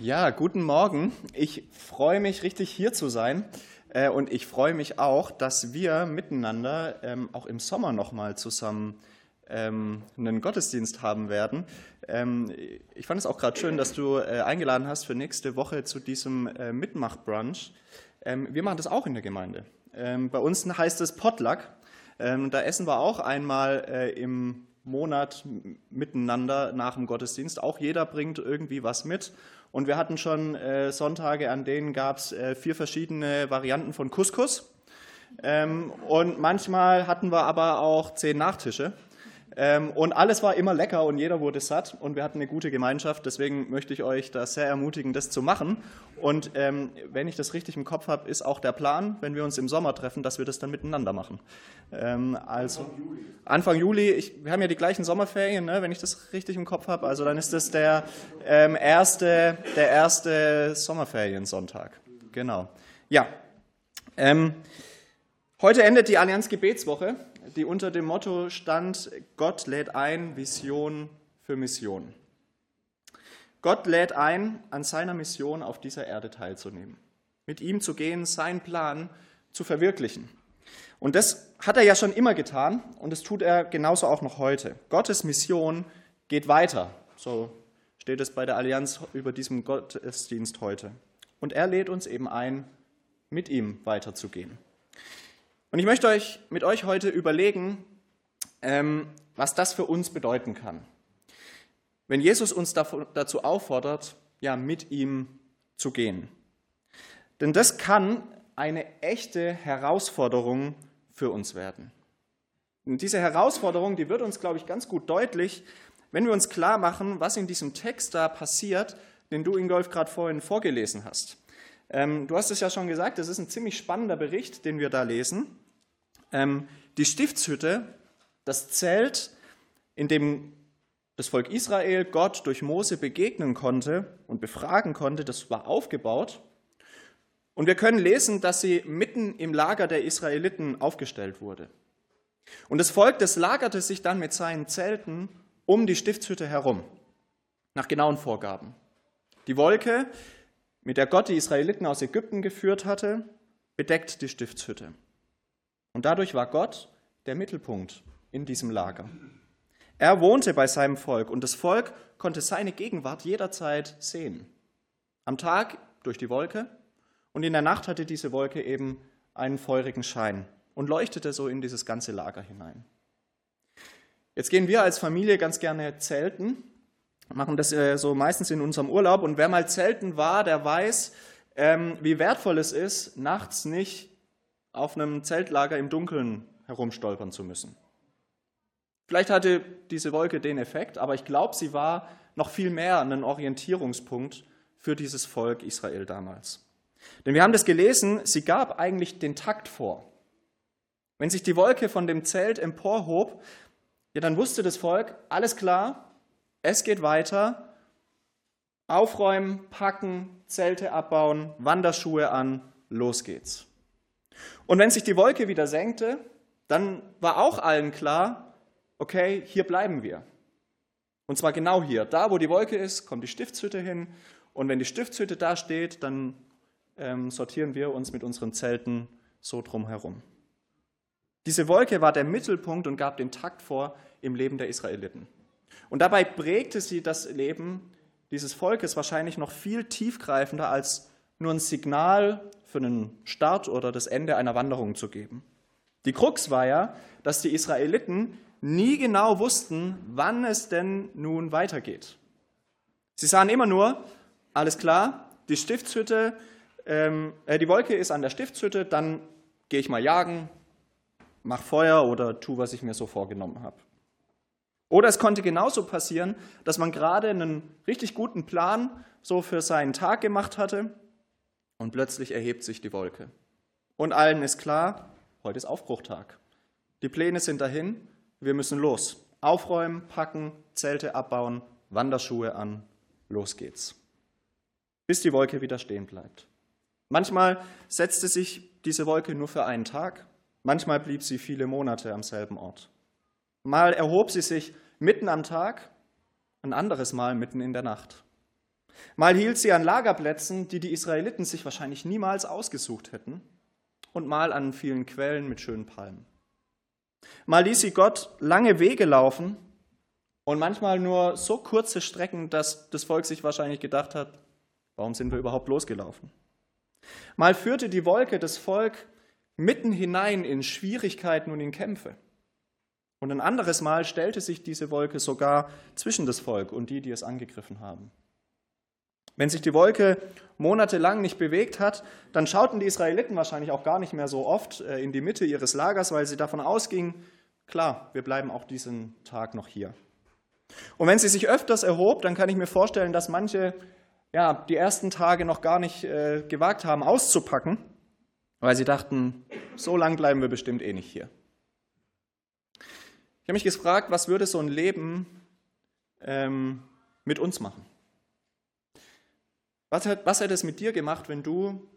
Ja, guten Morgen. Ich freue mich richtig hier zu sein äh, und ich freue mich auch, dass wir miteinander ähm, auch im Sommer nochmal zusammen ähm, einen Gottesdienst haben werden. Ähm, ich fand es auch gerade schön, dass du äh, eingeladen hast für nächste Woche zu diesem äh, Mitmach-Brunch. Wir machen das auch in der Gemeinde. Bei uns heißt es Potluck. Da essen wir auch einmal im Monat miteinander nach dem Gottesdienst. Auch jeder bringt irgendwie was mit. Und wir hatten schon äh, Sonntage, an denen gab es äh, vier verschiedene Varianten von Couscous. Ähm, und manchmal hatten wir aber auch zehn Nachtische. Ähm, und alles war immer lecker und jeder wurde satt und wir hatten eine gute Gemeinschaft. Deswegen möchte ich euch da sehr ermutigen, das zu machen. Und ähm, wenn ich das richtig im Kopf habe, ist auch der Plan, wenn wir uns im Sommer treffen, dass wir das dann miteinander machen. Ähm, also Anfang Juli. Anfang Juli ich, wir haben ja die gleichen Sommerferien, ne, wenn ich das richtig im Kopf habe. Also dann ist das der, ähm, erste, der erste Sommerferiensonntag. Genau. Ja. Ähm, heute endet die Allianz Gebetswoche die unter dem Motto stand, Gott lädt ein, Vision für Mission. Gott lädt ein, an seiner Mission auf dieser Erde teilzunehmen, mit ihm zu gehen, seinen Plan zu verwirklichen. Und das hat er ja schon immer getan und das tut er genauso auch noch heute. Gottes Mission geht weiter, so steht es bei der Allianz über diesem Gottesdienst heute. Und er lädt uns eben ein, mit ihm weiterzugehen. Und ich möchte euch mit euch heute überlegen, ähm, was das für uns bedeuten kann. Wenn Jesus uns dazu auffordert, ja, mit ihm zu gehen. Denn das kann eine echte Herausforderung für uns werden. Und diese Herausforderung, die wird uns, glaube ich, ganz gut deutlich, wenn wir uns klar machen, was in diesem Text da passiert, den du, Ingolf, gerade vorhin vorgelesen hast. Ähm, du hast es ja schon gesagt, es ist ein ziemlich spannender Bericht, den wir da lesen. Ähm, die Stiftshütte, das Zelt, in dem das Volk Israel Gott durch Mose begegnen konnte und befragen konnte, das war aufgebaut. Und wir können lesen, dass sie mitten im Lager der Israeliten aufgestellt wurde. Und das Volk, das lagerte sich dann mit seinen Zelten um die Stiftshütte herum, nach genauen Vorgaben. Die Wolke, mit der Gott die Israeliten aus Ägypten geführt hatte, bedeckt die Stiftshütte. Und dadurch war Gott der Mittelpunkt in diesem Lager. Er wohnte bei seinem Volk und das Volk konnte seine Gegenwart jederzeit sehen. Am Tag durch die Wolke und in der Nacht hatte diese Wolke eben einen feurigen Schein und leuchtete so in dieses ganze Lager hinein. Jetzt gehen wir als Familie ganz gerne zelten, machen das äh, so meistens in unserem Urlaub und wer mal zelten war, der weiß, ähm, wie wertvoll es ist, nachts nicht auf einem Zeltlager im Dunkeln herumstolpern zu müssen. Vielleicht hatte diese Wolke den Effekt, aber ich glaube, sie war noch viel mehr ein Orientierungspunkt für dieses Volk Israel damals. Denn wir haben das gelesen, sie gab eigentlich den Takt vor. Wenn sich die Wolke von dem Zelt emporhob, ja, dann wusste das Volk, alles klar, es geht weiter, aufräumen, packen, Zelte abbauen, Wanderschuhe an, los geht's. Und wenn sich die Wolke wieder senkte, dann war auch allen klar, okay, hier bleiben wir. Und zwar genau hier. Da, wo die Wolke ist, kommt die Stiftshütte hin. Und wenn die Stiftshütte da steht, dann ähm, sortieren wir uns mit unseren Zelten so drumherum. Diese Wolke war der Mittelpunkt und gab den Takt vor im Leben der Israeliten. Und dabei prägte sie das Leben dieses Volkes wahrscheinlich noch viel tiefgreifender als nur ein Signal für einen Start oder das Ende einer Wanderung zu geben. Die Krux war ja, dass die Israeliten nie genau wussten, wann es denn nun weitergeht. Sie sahen immer nur, alles klar, die Stiftshütte, ähm, äh, die Wolke ist an der Stiftshütte, dann gehe ich mal jagen, mach Feuer oder tu, was ich mir so vorgenommen habe. Oder es konnte genauso passieren, dass man gerade einen richtig guten Plan so für seinen Tag gemacht hatte und plötzlich erhebt sich die Wolke. Und allen ist klar, heute ist Aufbruchtag. Die Pläne sind dahin, wir müssen los. Aufräumen, packen, Zelte abbauen, Wanderschuhe an, los geht's. Bis die Wolke wieder stehen bleibt. Manchmal setzte sich diese Wolke nur für einen Tag, manchmal blieb sie viele Monate am selben Ort. Mal erhob sie sich mitten am Tag, ein anderes Mal mitten in der Nacht. Mal hielt sie an Lagerplätzen, die die Israeliten sich wahrscheinlich niemals ausgesucht hätten, und mal an vielen Quellen mit schönen Palmen. Mal ließ sie Gott lange Wege laufen und manchmal nur so kurze Strecken, dass das Volk sich wahrscheinlich gedacht hat, warum sind wir überhaupt losgelaufen? Mal führte die Wolke das Volk mitten hinein in Schwierigkeiten und in Kämpfe. Und ein anderes Mal stellte sich diese Wolke sogar zwischen das Volk und die, die es angegriffen haben. Wenn sich die Wolke monatelang nicht bewegt hat, dann schauten die Israeliten wahrscheinlich auch gar nicht mehr so oft äh, in die Mitte ihres Lagers, weil sie davon ausgingen, klar, wir bleiben auch diesen Tag noch hier. Und wenn sie sich öfters erhob, dann kann ich mir vorstellen, dass manche ja, die ersten Tage noch gar nicht äh, gewagt haben, auszupacken, weil sie dachten, so lang bleiben wir bestimmt eh nicht hier. Ich habe mich gefragt, was würde so ein Leben ähm, mit uns machen? Was, hat, was hätte es mit dir gemacht, wenn du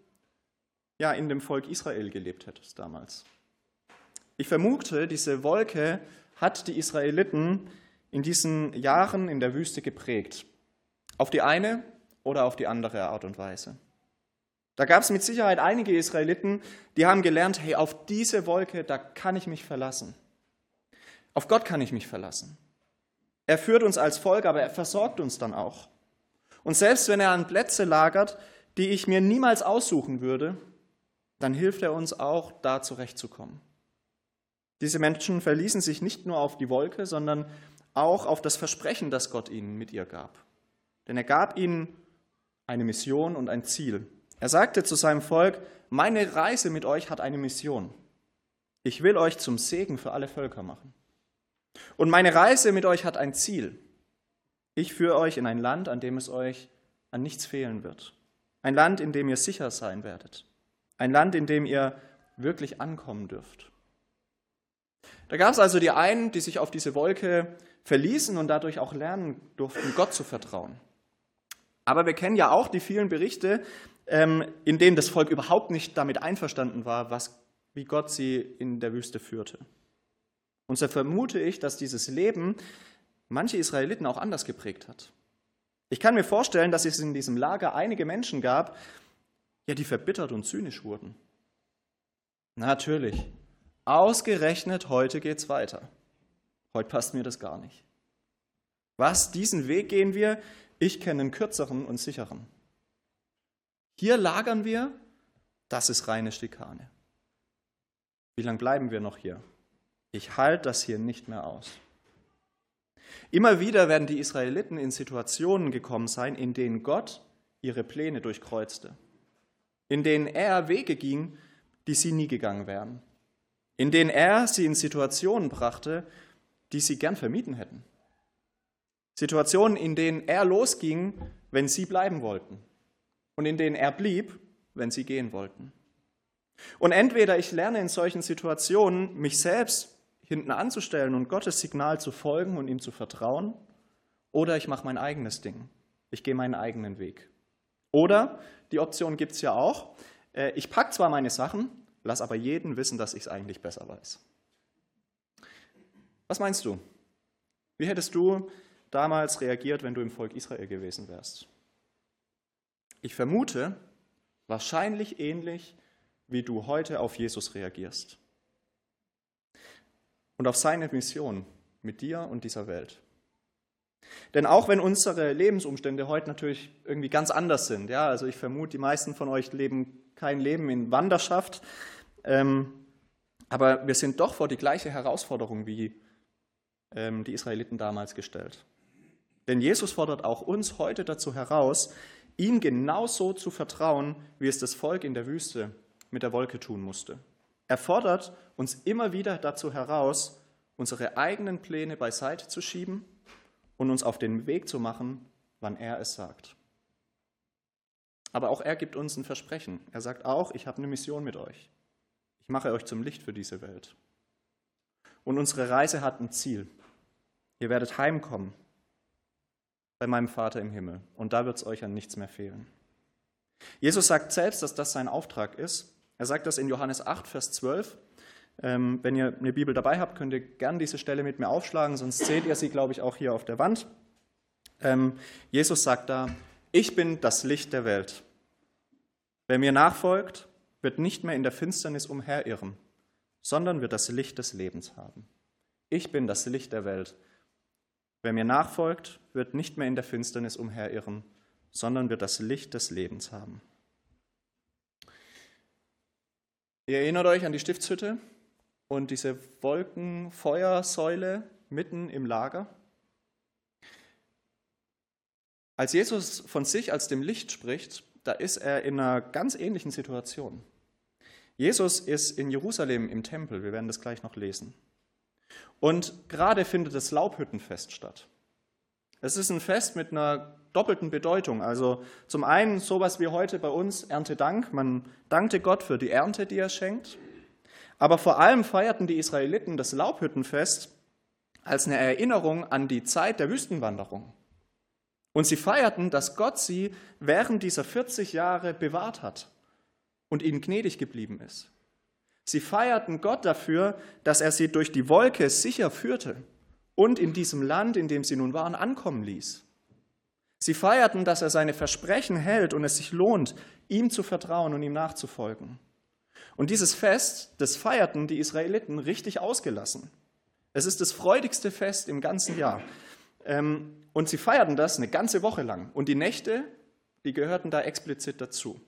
ja, in dem Volk Israel gelebt hättest damals? Ich vermute, diese Wolke hat die Israeliten in diesen Jahren in der Wüste geprägt. Auf die eine oder auf die andere Art und Weise. Da gab es mit Sicherheit einige Israeliten, die haben gelernt, hey, auf diese Wolke, da kann ich mich verlassen. Auf Gott kann ich mich verlassen. Er führt uns als Volk, aber er versorgt uns dann auch. Und selbst wenn er an Plätze lagert, die ich mir niemals aussuchen würde, dann hilft er uns auch, da zurechtzukommen. Diese Menschen verließen sich nicht nur auf die Wolke, sondern auch auf das Versprechen, das Gott ihnen mit ihr gab. Denn er gab ihnen eine Mission und ein Ziel. Er sagte zu seinem Volk, meine Reise mit euch hat eine Mission. Ich will euch zum Segen für alle Völker machen. Und meine Reise mit euch hat ein Ziel. Ich führe euch in ein Land, an dem es euch an nichts fehlen wird. Ein Land, in dem ihr sicher sein werdet. Ein Land, in dem ihr wirklich ankommen dürft. Da gab es also die einen, die sich auf diese Wolke verließen und dadurch auch lernen durften, Gott zu vertrauen. Aber wir kennen ja auch die vielen Berichte, ähm, in denen das Volk überhaupt nicht damit einverstanden war, was, wie Gott sie in der Wüste führte. Und so vermute ich, dass dieses Leben manche Israeliten auch anders geprägt hat. Ich kann mir vorstellen, dass es in diesem Lager einige Menschen gab, ja, die verbittert und zynisch wurden. Natürlich, ausgerechnet heute geht's weiter. Heute passt mir das gar nicht. Was, diesen Weg gehen wir? Ich kenne einen kürzeren und sicheren. Hier lagern wir, das ist reine Schikane. Wie lange bleiben wir noch hier? Ich halte das hier nicht mehr aus. Immer wieder werden die Israeliten in Situationen gekommen sein, in denen Gott ihre Pläne durchkreuzte, in denen er Wege ging, die sie nie gegangen wären, in denen er sie in Situationen brachte, die sie gern vermieden hätten. Situationen, in denen er losging, wenn sie bleiben wollten und in denen er blieb, wenn sie gehen wollten. Und entweder ich lerne in solchen Situationen, mich selbst hinten anzustellen und Gottes Signal zu folgen und ihm zu vertrauen, oder ich mache mein eigenes Ding. Ich gehe meinen eigenen Weg. Oder, die Option gibt es ja auch, äh, ich packe zwar meine Sachen, lass aber jeden wissen, dass ich es eigentlich besser weiß. Was meinst du? Wie hättest du damals reagiert, wenn du im Volk Israel gewesen wärst? Ich vermute, wahrscheinlich ähnlich, wie du heute auf Jesus reagierst und auf seine Mission mit dir und dieser Welt. Denn auch wenn unsere Lebensumstände heute natürlich irgendwie ganz anders sind, ja, also ich vermute, die meisten von euch leben kein Leben in Wanderschaft, ähm, aber wir sind doch vor die gleiche Herausforderung wie ähm, die Israeliten damals gestellt. Denn Jesus fordert auch uns heute dazu heraus, ihm genauso zu vertrauen, wie es das Volk in der Wüste mit der Wolke tun musste. Er fordert uns immer wieder dazu heraus, unsere eigenen Pläne beiseite zu schieben und uns auf den Weg zu machen, wann er es sagt. Aber auch er gibt uns ein Versprechen. Er sagt auch, ich habe eine Mission mit euch. Ich mache euch zum Licht für diese Welt. Und unsere Reise hat ein Ziel. Ihr werdet heimkommen bei meinem Vater im Himmel. Und da wird es euch an nichts mehr fehlen. Jesus sagt selbst, dass das sein Auftrag ist. Er sagt das in Johannes 8, Vers 12. Ähm, wenn ihr eine Bibel dabei habt, könnt ihr gern diese Stelle mit mir aufschlagen, sonst seht ihr sie, glaube ich, auch hier auf der Wand. Ähm, Jesus sagt da, Ich bin das Licht der Welt. Wer mir nachfolgt, wird nicht mehr in der Finsternis umherirren, sondern wird das Licht des Lebens haben. Ich bin das Licht der Welt. Wer mir nachfolgt, wird nicht mehr in der Finsternis umherirren, sondern wird das Licht des Lebens haben. Ihr erinnert euch an die Stiftshütte und diese Wolkenfeuersäule mitten im Lager? Als Jesus von sich als dem Licht spricht, da ist er in einer ganz ähnlichen Situation. Jesus ist in Jerusalem im Tempel, wir werden das gleich noch lesen. Und gerade findet das Laubhüttenfest statt. Es ist ein Fest mit einer doppelten Bedeutung. Also zum einen sowas wie heute bei uns Erntedank. Man dankte Gott für die Ernte, die er schenkt. Aber vor allem feierten die Israeliten das Laubhüttenfest als eine Erinnerung an die Zeit der Wüstenwanderung. Und sie feierten, dass Gott sie während dieser 40 Jahre bewahrt hat und ihnen gnädig geblieben ist. Sie feierten Gott dafür, dass er sie durch die Wolke sicher führte und in diesem Land, in dem sie nun waren, ankommen ließ. Sie feierten, dass er seine Versprechen hält und es sich lohnt, ihm zu vertrauen und ihm nachzufolgen. Und dieses Fest, das feierten die Israeliten richtig ausgelassen. Es ist das freudigste Fest im ganzen Jahr. Ähm, und sie feierten das eine ganze Woche lang. Und die Nächte, die gehörten da explizit dazu.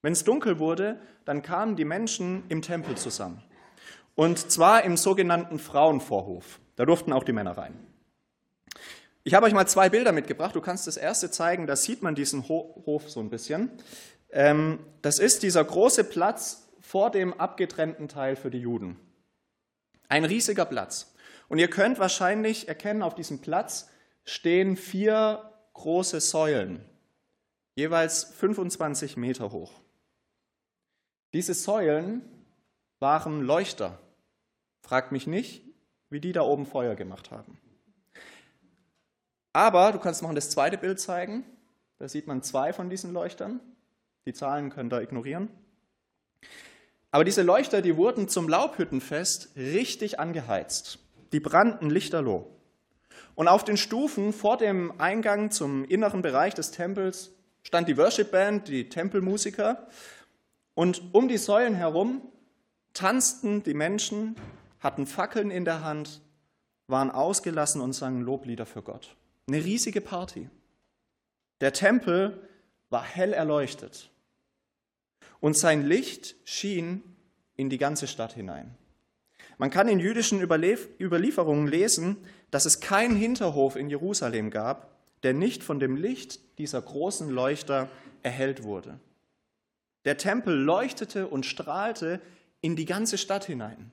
Wenn es dunkel wurde, dann kamen die Menschen im Tempel zusammen. Und zwar im sogenannten Frauenvorhof. Da durften auch die Männer rein. Ich habe euch mal zwei Bilder mitgebracht. Du kannst das erste zeigen, da sieht man diesen Hof so ein bisschen. Ähm, das ist dieser große Platz vor dem abgetrennten Teil für die Juden. Ein riesiger Platz. Und ihr könnt wahrscheinlich erkennen, auf diesem Platz stehen vier große Säulen, jeweils 25 Meter hoch. Diese Säulen waren Leuchter. Fragt mich nicht, wie die da oben Feuer gemacht haben. Aber du kannst noch das zweite Bild zeigen. Da sieht man zwei von diesen Leuchtern. Die Zahlen könnt ihr ignorieren. Aber diese Leuchter, die wurden zum Laubhüttenfest richtig angeheizt. Die brannten lichterloh. Und auf den Stufen vor dem Eingang zum inneren Bereich des Tempels stand die Worship Band, die Tempelmusiker. Und um die Säulen herum tanzten die Menschen, hatten Fackeln in der Hand, waren ausgelassen und sangen Loblieder für Gott. Eine riesige Party. Der Tempel war hell erleuchtet und sein Licht schien in die ganze Stadt hinein. Man kann in jüdischen Überlieferungen lesen, dass es keinen Hinterhof in Jerusalem gab, der nicht von dem Licht dieser großen Leuchter erhellt wurde. Der Tempel leuchtete und strahlte in die ganze Stadt hinein.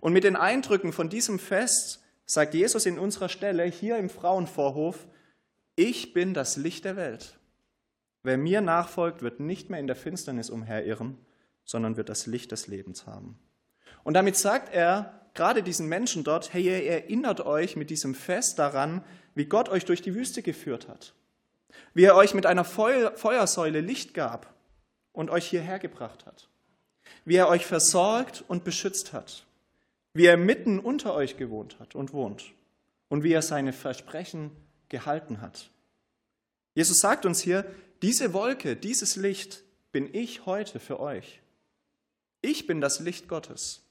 Und mit den Eindrücken von diesem Fest sagt Jesus in unserer Stelle hier im Frauenvorhof, ich bin das Licht der Welt. Wer mir nachfolgt, wird nicht mehr in der Finsternis umherirren, sondern wird das Licht des Lebens haben. Und damit sagt er gerade diesen Menschen dort, hey, ihr erinnert euch mit diesem Fest daran, wie Gott euch durch die Wüste geführt hat, wie er euch mit einer Feuersäule Licht gab und euch hierher gebracht hat, wie er euch versorgt und beschützt hat, wie er mitten unter euch gewohnt hat und wohnt und wie er seine Versprechen gehalten hat. Jesus sagt uns hier, diese Wolke, dieses Licht bin ich heute für euch. Ich bin das Licht Gottes.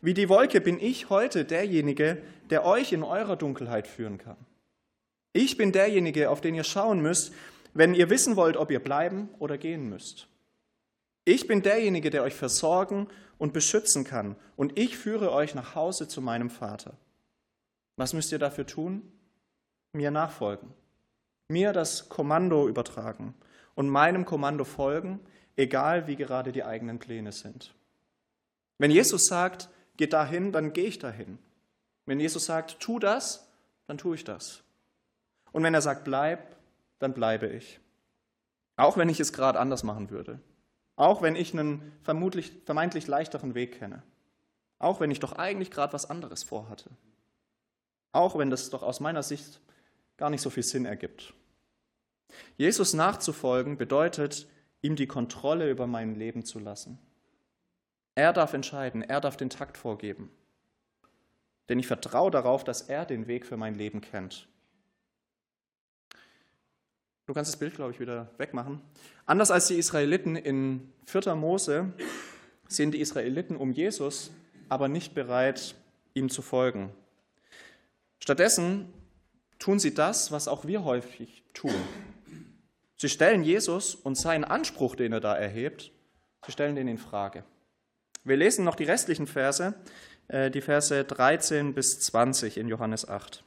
Wie die Wolke bin ich heute derjenige, der euch in eurer Dunkelheit führen kann. Ich bin derjenige, auf den ihr schauen müsst, wenn ihr wissen wollt, ob ihr bleiben oder gehen müsst. Ich bin derjenige, der euch versorgen und beschützen kann, und ich führe euch nach Hause zu meinem Vater. Was müsst ihr dafür tun? Mir nachfolgen, mir das Kommando übertragen und meinem Kommando folgen, egal wie gerade die eigenen Pläne sind. Wenn Jesus sagt, geh dahin, dann gehe ich dahin. Wenn Jesus sagt, tu das, dann tue ich das. Und wenn er sagt, bleib, dann bleibe ich. Auch wenn ich es gerade anders machen würde. Auch wenn ich einen vermutlich, vermeintlich leichteren Weg kenne. Auch wenn ich doch eigentlich gerade was anderes vorhatte. Auch wenn das doch aus meiner Sicht gar nicht so viel Sinn ergibt. Jesus nachzufolgen bedeutet, ihm die Kontrolle über mein Leben zu lassen. Er darf entscheiden, er darf den Takt vorgeben. Denn ich vertraue darauf, dass er den Weg für mein Leben kennt. Du kannst das Bild, glaube ich, wieder wegmachen. Anders als die Israeliten in 4. Mose sind die Israeliten um Jesus aber nicht bereit, ihm zu folgen. Stattdessen tun sie das, was auch wir häufig tun. Sie stellen Jesus und seinen Anspruch, den er da erhebt, sie stellen den in Frage. Wir lesen noch die restlichen Verse, äh, die Verse 13 bis 20 in Johannes 8.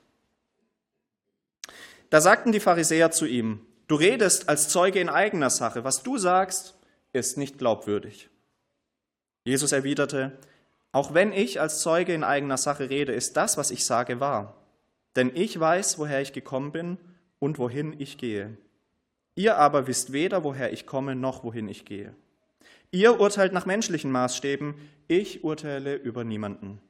Da sagten die Pharisäer zu ihm, du redest als Zeuge in eigener Sache, was du sagst, ist nicht glaubwürdig. Jesus erwiderte, auch wenn ich als Zeuge in eigener Sache rede, ist das, was ich sage, wahr. Denn ich weiß, woher ich gekommen bin und wohin ich gehe. Ihr aber wisst weder, woher ich komme, noch wohin ich gehe. Ihr urteilt nach menschlichen Maßstäben, ich urteile über niemanden.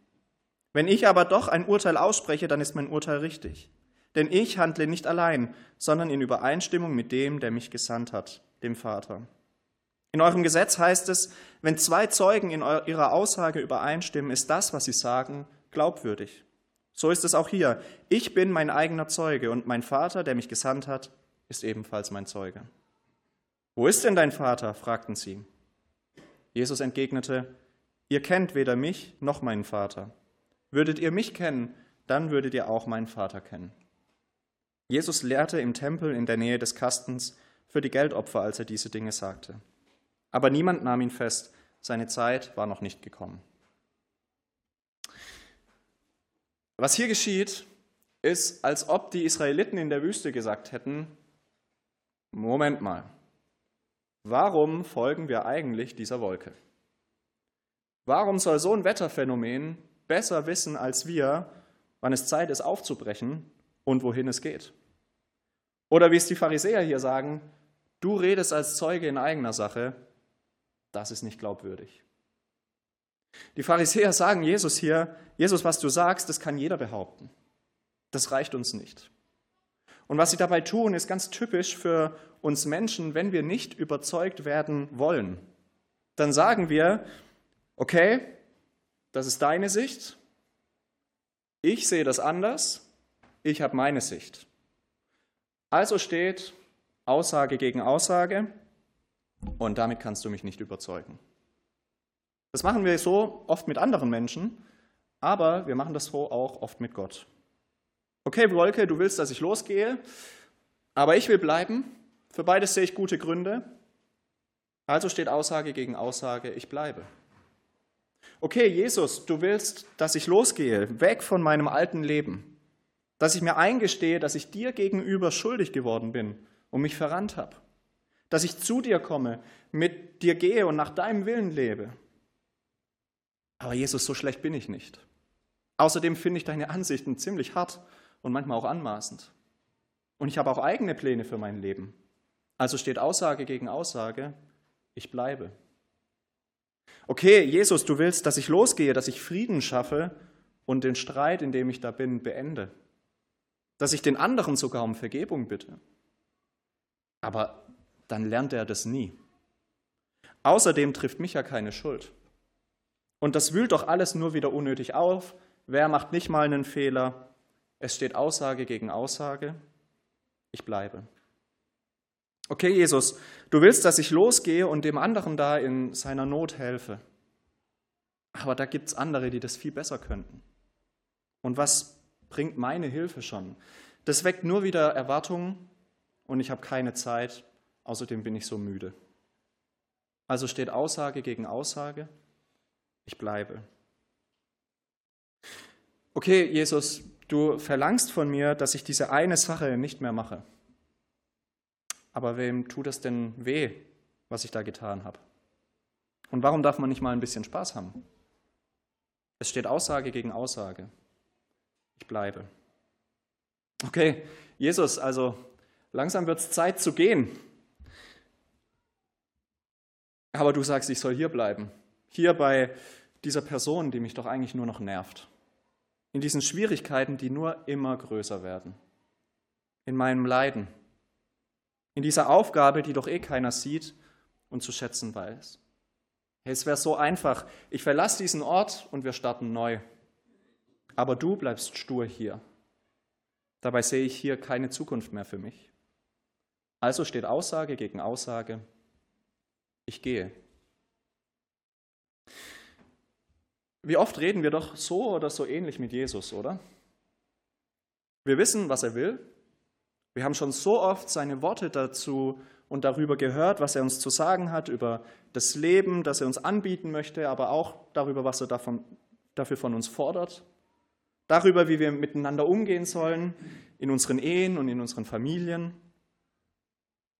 Wenn ich aber doch ein Urteil ausspreche, dann ist mein Urteil richtig. Denn ich handle nicht allein, sondern in Übereinstimmung mit dem, der mich gesandt hat, dem Vater. In eurem Gesetz heißt es, wenn zwei Zeugen in ihrer Aussage übereinstimmen, ist das, was sie sagen, glaubwürdig. So ist es auch hier. Ich bin mein eigener Zeuge und mein Vater, der mich gesandt hat, ist ebenfalls mein Zeuge. Wo ist denn dein Vater? fragten sie. Jesus entgegnete, ihr kennt weder mich noch meinen Vater. Würdet ihr mich kennen, dann würdet ihr auch meinen Vater kennen. Jesus lehrte im Tempel in der Nähe des Kastens für die Geldopfer, als er diese Dinge sagte. Aber niemand nahm ihn fest, seine Zeit war noch nicht gekommen. Was hier geschieht, ist, als ob die Israeliten in der Wüste gesagt hätten, Moment mal, warum folgen wir eigentlich dieser Wolke? Warum soll so ein Wetterphänomen besser wissen als wir, wann es Zeit ist aufzubrechen und wohin es geht. Oder wie es die Pharisäer hier sagen, du redest als Zeuge in eigener Sache, das ist nicht glaubwürdig. Die Pharisäer sagen Jesus hier, Jesus, was du sagst, das kann jeder behaupten. Das reicht uns nicht. Und was sie dabei tun, ist ganz typisch für uns Menschen, wenn wir nicht überzeugt werden wollen. Dann sagen wir, okay, das ist deine Sicht, ich sehe das anders, ich habe meine Sicht. Also steht Aussage gegen Aussage und damit kannst du mich nicht überzeugen. Das machen wir so oft mit anderen Menschen, aber wir machen das so auch oft mit Gott. Okay, Wolke, du willst, dass ich losgehe, aber ich will bleiben. Für beides sehe ich gute Gründe. Also steht Aussage gegen Aussage, ich bleibe. Okay, Jesus, du willst, dass ich losgehe, weg von meinem alten Leben dass ich mir eingestehe, dass ich dir gegenüber schuldig geworden bin und mich verrannt habe, dass ich zu dir komme, mit dir gehe und nach deinem Willen lebe. Aber Jesus, so schlecht bin ich nicht. Außerdem finde ich deine Ansichten ziemlich hart und manchmal auch anmaßend. Und ich habe auch eigene Pläne für mein Leben. Also steht Aussage gegen Aussage, ich bleibe. Okay, Jesus, du willst, dass ich losgehe, dass ich Frieden schaffe und den Streit, in dem ich da bin, beende dass ich den anderen sogar um Vergebung bitte. Aber dann lernt er das nie. Außerdem trifft mich ja keine Schuld. Und das wühlt doch alles nur wieder unnötig auf. Wer macht nicht mal einen Fehler? Es steht Aussage gegen Aussage. Ich bleibe. Okay, Jesus, du willst, dass ich losgehe und dem anderen da in seiner Not helfe. Aber da gibt es andere, die das viel besser könnten. Und was bringt meine Hilfe schon. Das weckt nur wieder Erwartungen und ich habe keine Zeit, außerdem bin ich so müde. Also steht Aussage gegen Aussage, ich bleibe. Okay, Jesus, du verlangst von mir, dass ich diese eine Sache nicht mehr mache. Aber wem tut es denn weh, was ich da getan habe? Und warum darf man nicht mal ein bisschen Spaß haben? Es steht Aussage gegen Aussage ich bleibe. Okay, Jesus, also langsam wird es Zeit zu gehen. Aber du sagst, ich soll hier bleiben. Hier bei dieser Person, die mich doch eigentlich nur noch nervt. In diesen Schwierigkeiten, die nur immer größer werden. In meinem Leiden. In dieser Aufgabe, die doch eh keiner sieht und zu schätzen weiß. Es wäre so einfach. Ich verlasse diesen Ort und wir starten neu aber du bleibst stur hier. Dabei sehe ich hier keine Zukunft mehr für mich. Also steht Aussage gegen Aussage. Ich gehe. Wie oft reden wir doch so oder so ähnlich mit Jesus, oder? Wir wissen, was er will. Wir haben schon so oft seine Worte dazu und darüber gehört, was er uns zu sagen hat, über das Leben, das er uns anbieten möchte, aber auch darüber, was er davon, dafür von uns fordert. Darüber, wie wir miteinander umgehen sollen in unseren Ehen und in unseren Familien.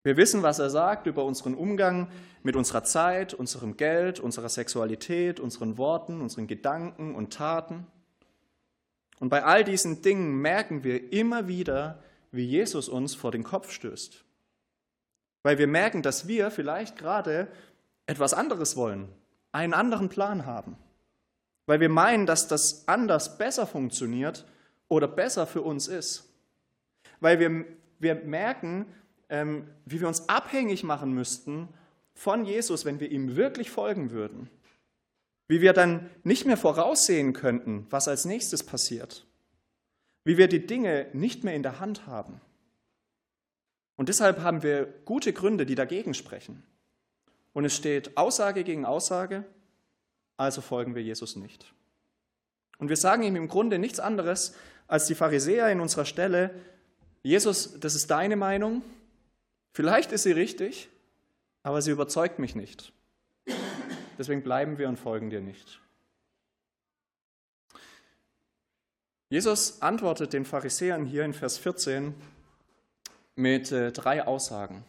Wir wissen, was er sagt über unseren Umgang mit unserer Zeit, unserem Geld, unserer Sexualität, unseren Worten, unseren Gedanken und Taten. Und bei all diesen Dingen merken wir immer wieder, wie Jesus uns vor den Kopf stößt. Weil wir merken, dass wir vielleicht gerade etwas anderes wollen, einen anderen Plan haben. Weil wir meinen, dass das anders besser funktioniert oder besser für uns ist. Weil wir, wir merken, ähm, wie wir uns abhängig machen müssten von Jesus, wenn wir ihm wirklich folgen würden. Wie wir dann nicht mehr voraussehen könnten, was als nächstes passiert. Wie wir die Dinge nicht mehr in der Hand haben. Und deshalb haben wir gute Gründe, die dagegen sprechen. Und es steht Aussage gegen Aussage, also folgen wir Jesus nicht. Und wir sagen ihm im Grunde nichts anderes als die Pharisäer in unserer Stelle, Jesus, das ist deine Meinung, Vielleicht ist sie richtig, aber sie überzeugt mich nicht. Deswegen bleiben wir und folgen dir nicht. Jesus antwortet den Pharisäern hier in Vers 14 mit äh, drei Aussagen.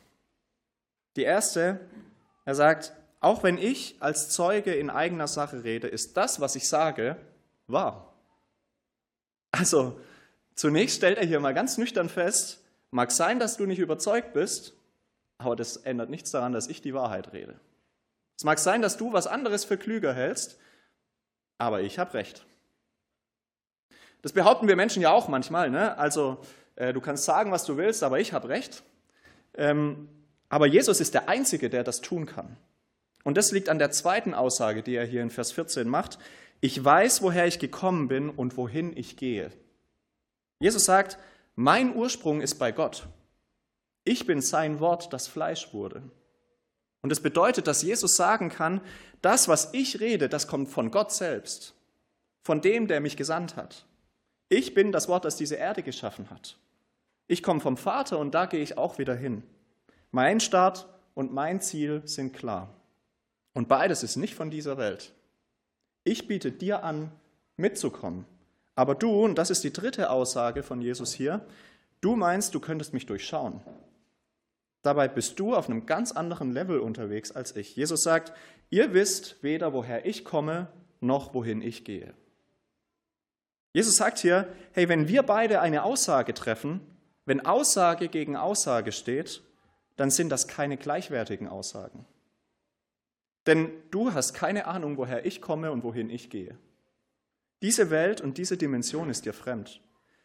Die erste, er sagt, auch wenn ich als Zeuge in eigener Sache rede, ist das, was ich sage, wahr. Also, zunächst stellt er hier mal ganz nüchtern fest, mag sein, dass du nicht überzeugt bist, aber das ändert nichts daran, dass ich die Wahrheit rede. Es mag sein, dass du was anderes für klüger hältst, aber ich habe recht. Das behaupten wir Menschen ja auch manchmal. Ne? Also äh, du kannst sagen, was du willst, aber ich habe recht. Ähm, aber Jesus ist der Einzige, der das tun kann. Und das liegt an der zweiten Aussage, die er hier in Vers 14 macht. Ich weiß, woher ich gekommen bin und wohin ich gehe. Jesus sagt, mein Ursprung ist bei Gott. Ich bin sein Wort, das Fleisch wurde. Und das bedeutet, dass Jesus sagen kann, das, was ich rede, das kommt von Gott selbst, von dem, der mich gesandt hat. Ich bin das Wort, das diese Erde geschaffen hat. Ich komme vom Vater und da gehe ich auch wieder hin. Mein Start und mein Ziel sind klar. Und beides ist nicht von dieser Welt. Ich biete dir an, mitzukommen. Aber du, und das ist die dritte Aussage von Jesus hier, du meinst, du könntest mich durchschauen. Dabei bist du auf einem ganz anderen Level unterwegs als ich. Jesus sagt, ihr wisst weder, woher ich komme, noch wohin ich gehe. Jesus sagt hier, hey, wenn wir beide eine Aussage treffen, wenn Aussage gegen Aussage steht, dann sind das keine gleichwertigen Aussagen. Denn du hast keine Ahnung, woher ich komme und wohin ich gehe. Diese Welt und diese Dimension ist dir fremd.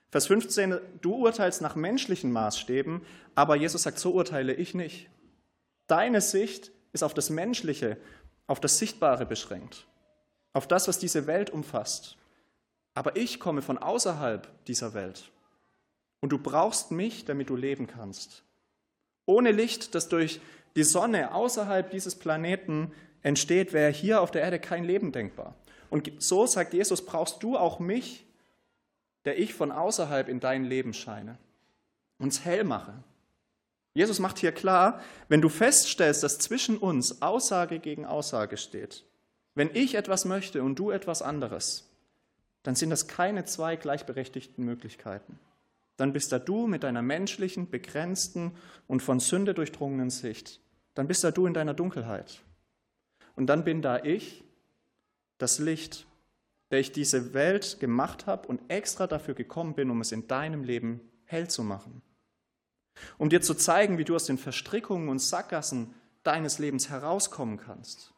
Vers 15, du urteilst nach menschlichen Maßstäben, aber Jesus sagt, so urteile ich nicht. Deine Sicht ist auf das Menschliche, auf das Sichtbare beschränkt, auf das, was diese Welt umfasst. Aber ich komme von außerhalb dieser Welt. Und du brauchst mich, damit du leben kannst. Ohne Licht, das durch die Sonne außerhalb dieses Planeten entsteht, wäre hier auf der Erde kein Leben denkbar. Und so sagt Jesus, brauchst du auch mich, der ich von außerhalb in dein Leben scheine, uns hell mache. Jesus macht hier klar, wenn du feststellst, dass zwischen uns Aussage gegen Aussage steht, wenn ich etwas möchte und du etwas anderes, dann sind das keine zwei gleichberechtigten Möglichkeiten. Dann bist da du mit deiner menschlichen, begrenzten und von Sünde durchdrungenen Sicht. Dann bist da du in deiner Dunkelheit. Und dann bin da ich, das Licht, der ich diese Welt gemacht habe und extra dafür gekommen bin, um es in deinem Leben hell zu machen. Um dir zu zeigen, wie du aus den Verstrickungen und Sackgassen deines Lebens herauskommen kannst.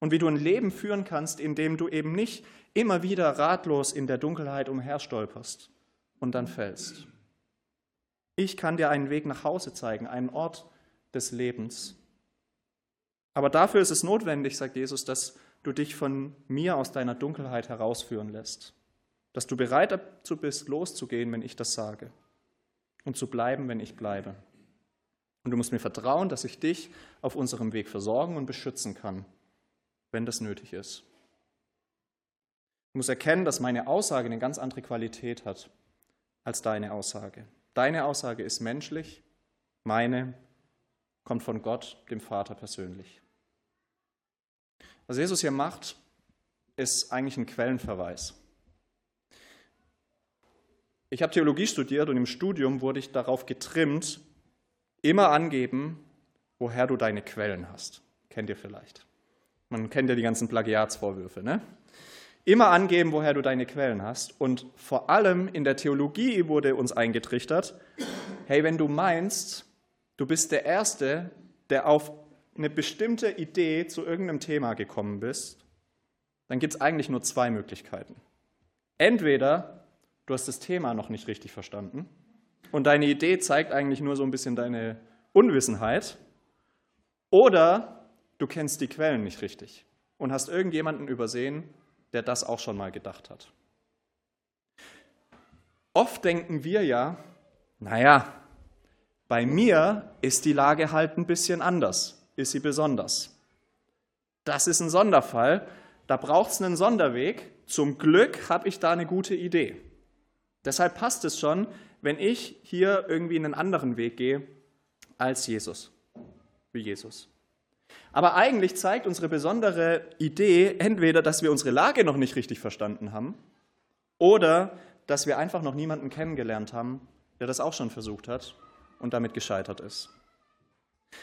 Und wie du ein Leben führen kannst, in dem du eben nicht immer wieder ratlos in der Dunkelheit umherstolperst und dann fällst. Ich kann dir einen Weg nach Hause zeigen, einen Ort des Lebens. Aber dafür ist es notwendig, sagt Jesus, dass du dich von mir aus deiner Dunkelheit herausführen lässt. Dass du bereit dazu bist, loszugehen, wenn ich das sage. Und zu bleiben, wenn ich bleibe. Und du musst mir vertrauen, dass ich dich auf unserem Weg versorgen und beschützen kann, wenn das nötig ist. Du musst erkennen, dass meine Aussage eine ganz andere Qualität hat als deine Aussage. Deine Aussage ist menschlich, meine kommt von Gott, dem Vater persönlich. Was Jesus hier macht, ist eigentlich ein Quellenverweis. Ich habe Theologie studiert und im Studium wurde ich darauf getrimmt, immer angeben, woher du deine Quellen hast. Kennt ihr vielleicht? Man kennt ja die ganzen Plagiatsvorwürfe, ne? Immer angeben, woher du deine Quellen hast. Und vor allem in der Theologie wurde uns eingetrichtert, hey, wenn du meinst, du bist der Erste, der auf eine bestimmte Idee zu irgendeinem Thema gekommen bist, dann gibt es eigentlich nur zwei Möglichkeiten. Entweder du hast das Thema noch nicht richtig verstanden und deine Idee zeigt eigentlich nur so ein bisschen deine Unwissenheit, oder du kennst die Quellen nicht richtig und hast irgendjemanden übersehen, der das auch schon mal gedacht hat. Oft denken wir ja, naja, bei mir ist die Lage halt ein bisschen anders, ist sie besonders. Das ist ein Sonderfall, da braucht es einen Sonderweg. Zum Glück habe ich da eine gute Idee. Deshalb passt es schon, wenn ich hier irgendwie einen anderen Weg gehe als Jesus, wie Jesus. Aber eigentlich zeigt unsere besondere Idee entweder, dass wir unsere Lage noch nicht richtig verstanden haben oder dass wir einfach noch niemanden kennengelernt haben, der das auch schon versucht hat und damit gescheitert ist.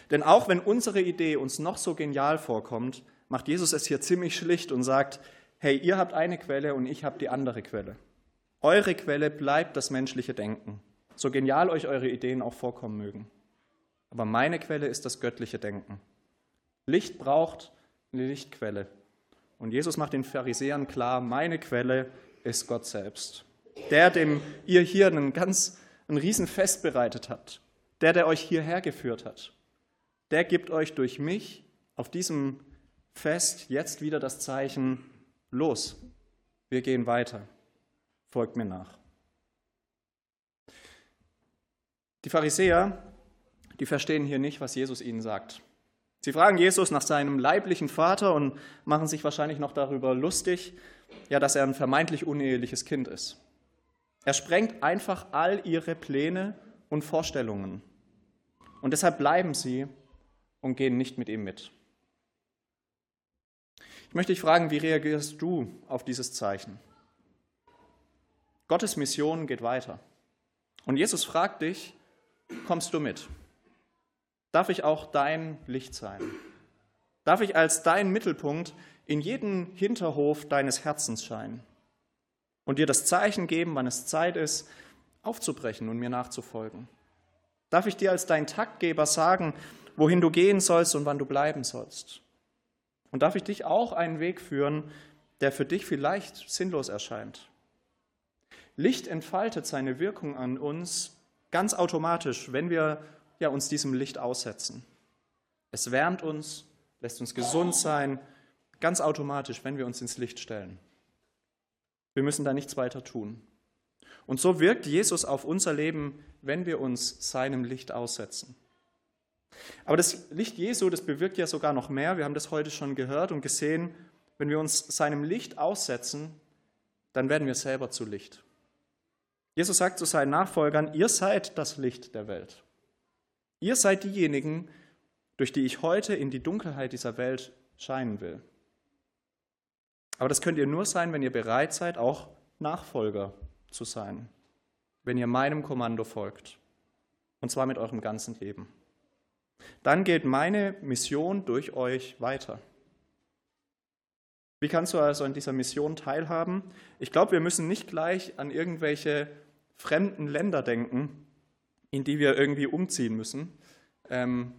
Denn auch wenn unsere Idee uns noch so genial vorkommt, macht Jesus es hier ziemlich schlicht und sagt, hey, ihr habt eine Quelle und ich habe die andere Quelle. Eure Quelle bleibt das menschliche Denken, so genial euch eure Ideen auch vorkommen mögen. Aber meine Quelle ist das göttliche Denken. Licht braucht eine Lichtquelle. Und Jesus macht den Pharisäern klar, meine Quelle ist Gott selbst. Der, dem ihr hier einen ganz, ein Riesenfest bereitet habt. Der, der euch hierher geführt hat. Der gibt euch durch mich auf diesem Fest jetzt wieder das Zeichen, los, wir gehen weiter, folgt mir nach. Die Pharisäer, die verstehen hier nicht, was Jesus ihnen sagt. Sie fragen Jesus nach seinem leiblichen Vater und machen sich wahrscheinlich noch darüber lustig, ja, dass er ein vermeintlich uneheliches Kind ist. Er sprengt einfach all ihre Pläne und Vorstellungen. Und deshalb bleiben sie und gehen nicht mit ihm mit. Ich möchte dich fragen, wie reagierst du auf dieses Zeichen? Gottes Mission geht weiter. Und Jesus fragt dich, kommst du mit? Darf ich auch dein Licht sein? Darf ich als dein Mittelpunkt in jeden Hinterhof deines Herzens scheinen und dir das Zeichen geben, wann es Zeit ist, aufzubrechen und mir nachzufolgen? Darf ich dir als dein Taktgeber sagen, wohin du gehen sollst und wann du bleiben sollst? Und darf ich dich auch einen Weg führen, der für dich vielleicht sinnlos erscheint? Licht entfaltet seine Wirkung an uns ganz automatisch, wenn wir ja, uns diesem Licht aussetzen. Es wärmt uns, lässt uns gesund sein, ganz automatisch, wenn wir uns ins Licht stellen. Wir müssen da nichts weiter tun. Und so wirkt Jesus auf unser Leben, wenn wir uns seinem Licht aussetzen. Aber das Licht Jesu, das bewirkt ja sogar noch mehr. Wir haben das heute schon gehört und gesehen. Wenn wir uns seinem Licht aussetzen, dann werden wir selber zu Licht. Jesus sagt zu seinen Nachfolgern, ihr seid das Licht der Welt. Ihr seid diejenigen, durch die ich heute in die Dunkelheit dieser Welt scheinen will. Aber das könnt ihr nur sein, wenn ihr bereit seid, auch Nachfolger zu sein, wenn ihr meinem Kommando folgt, und zwar mit eurem ganzen Leben. Dann geht meine Mission durch euch weiter. Wie kannst du also an dieser Mission teilhaben? Ich glaube, wir müssen nicht gleich an irgendwelche fremden Länder denken, in die wir irgendwie umziehen müssen. Ähm,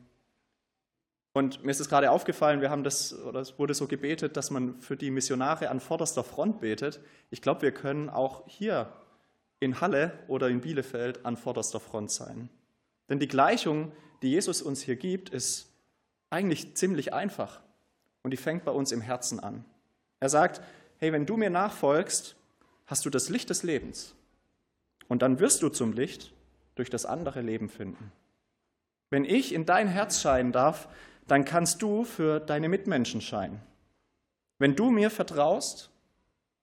und mir ist es gerade aufgefallen, wir haben das, oder es wurde so gebetet, dass man für die Missionare an vorderster Front betet. Ich glaube, wir können auch hier in Halle oder in Bielefeld an vorderster Front sein. Denn die Gleichung, die Jesus uns hier gibt, ist eigentlich ziemlich einfach und die fängt bei uns im Herzen an. Er sagt, hey, wenn du mir nachfolgst, hast du das Licht des Lebens und dann wirst du zum Licht durch das andere Leben finden. Wenn ich in dein Herz scheinen darf, dann kannst du für deine Mitmenschen scheinen. Wenn du mir vertraust,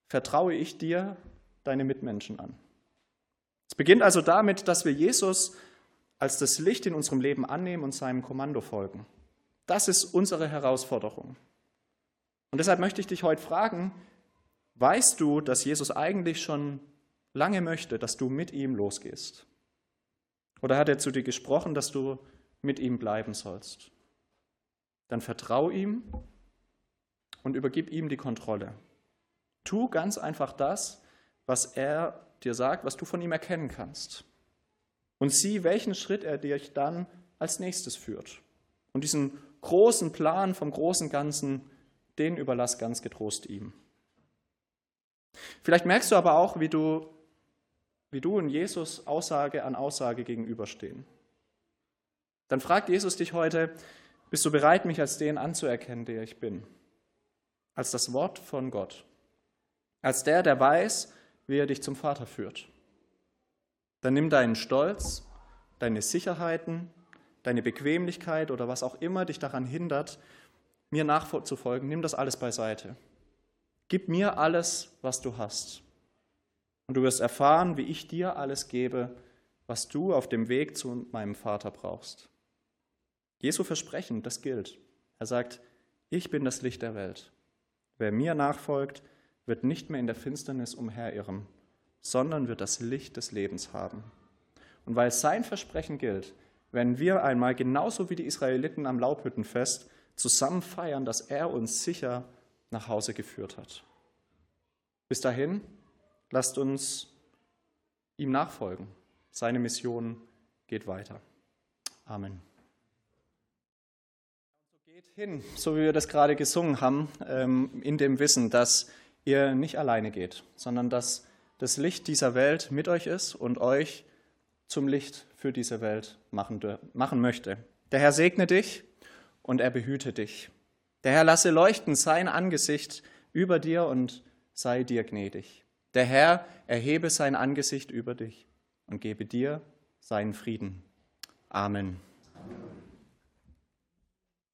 vertraue ich dir deine Mitmenschen an. Es beginnt also damit, dass wir Jesus als das Licht in unserem Leben annehmen und seinem Kommando folgen. Das ist unsere Herausforderung. Und deshalb möchte ich dich heute fragen, weißt du, dass Jesus eigentlich schon lange möchte, dass du mit ihm losgehst? Oder hat er zu dir gesprochen, dass du mit ihm bleiben sollst? Dann vertrau ihm und übergib ihm die Kontrolle. Tu ganz einfach das, was er dir sagt, was du von ihm erkennen kannst. Und sieh, welchen Schritt er dich dann als nächstes führt. Und diesen großen Plan vom großen Ganzen, den überlass ganz getrost ihm. Vielleicht merkst du aber auch, wie du, wie du und Jesus Aussage an Aussage gegenüberstehen. Dann fragt Jesus dich heute, bist du bereit, mich als den anzuerkennen, der ich bin? Als das Wort von Gott. Als der, der weiß, wie er dich zum Vater führt. Dann nimm deinen Stolz, deine Sicherheiten, deine Bequemlichkeit oder was auch immer dich daran hindert, mir nachzufolgen, nimm das alles beiseite. Gib mir alles, was du hast. Und du wirst erfahren, wie ich dir alles gebe, was du auf dem Weg zu meinem Vater brauchst. Jesu Versprechen, das gilt. Er sagt, ich bin das Licht der Welt. Wer mir nachfolgt, wird nicht mehr in der Finsternis umherirren, sondern wird das Licht des Lebens haben. Und weil sein Versprechen gilt, werden wir einmal genauso wie die Israeliten am Laubhüttenfest zusammen feiern, dass er uns sicher nach Hause geführt hat. Bis dahin, lasst uns ihm nachfolgen. Seine Mission geht weiter. Amen. Geht hin, so wie wir das gerade gesungen haben, ähm, in dem Wissen, dass ihr nicht alleine geht, sondern dass das Licht dieser Welt mit euch ist und euch zum Licht für diese Welt machen, machen möchte. Der Herr segne dich und er behüte dich. Der Herr lasse leuchten sein Angesicht über dir und sei dir gnädig. Der Herr erhebe sein Angesicht über dich und gebe dir seinen Frieden. Amen. Amen.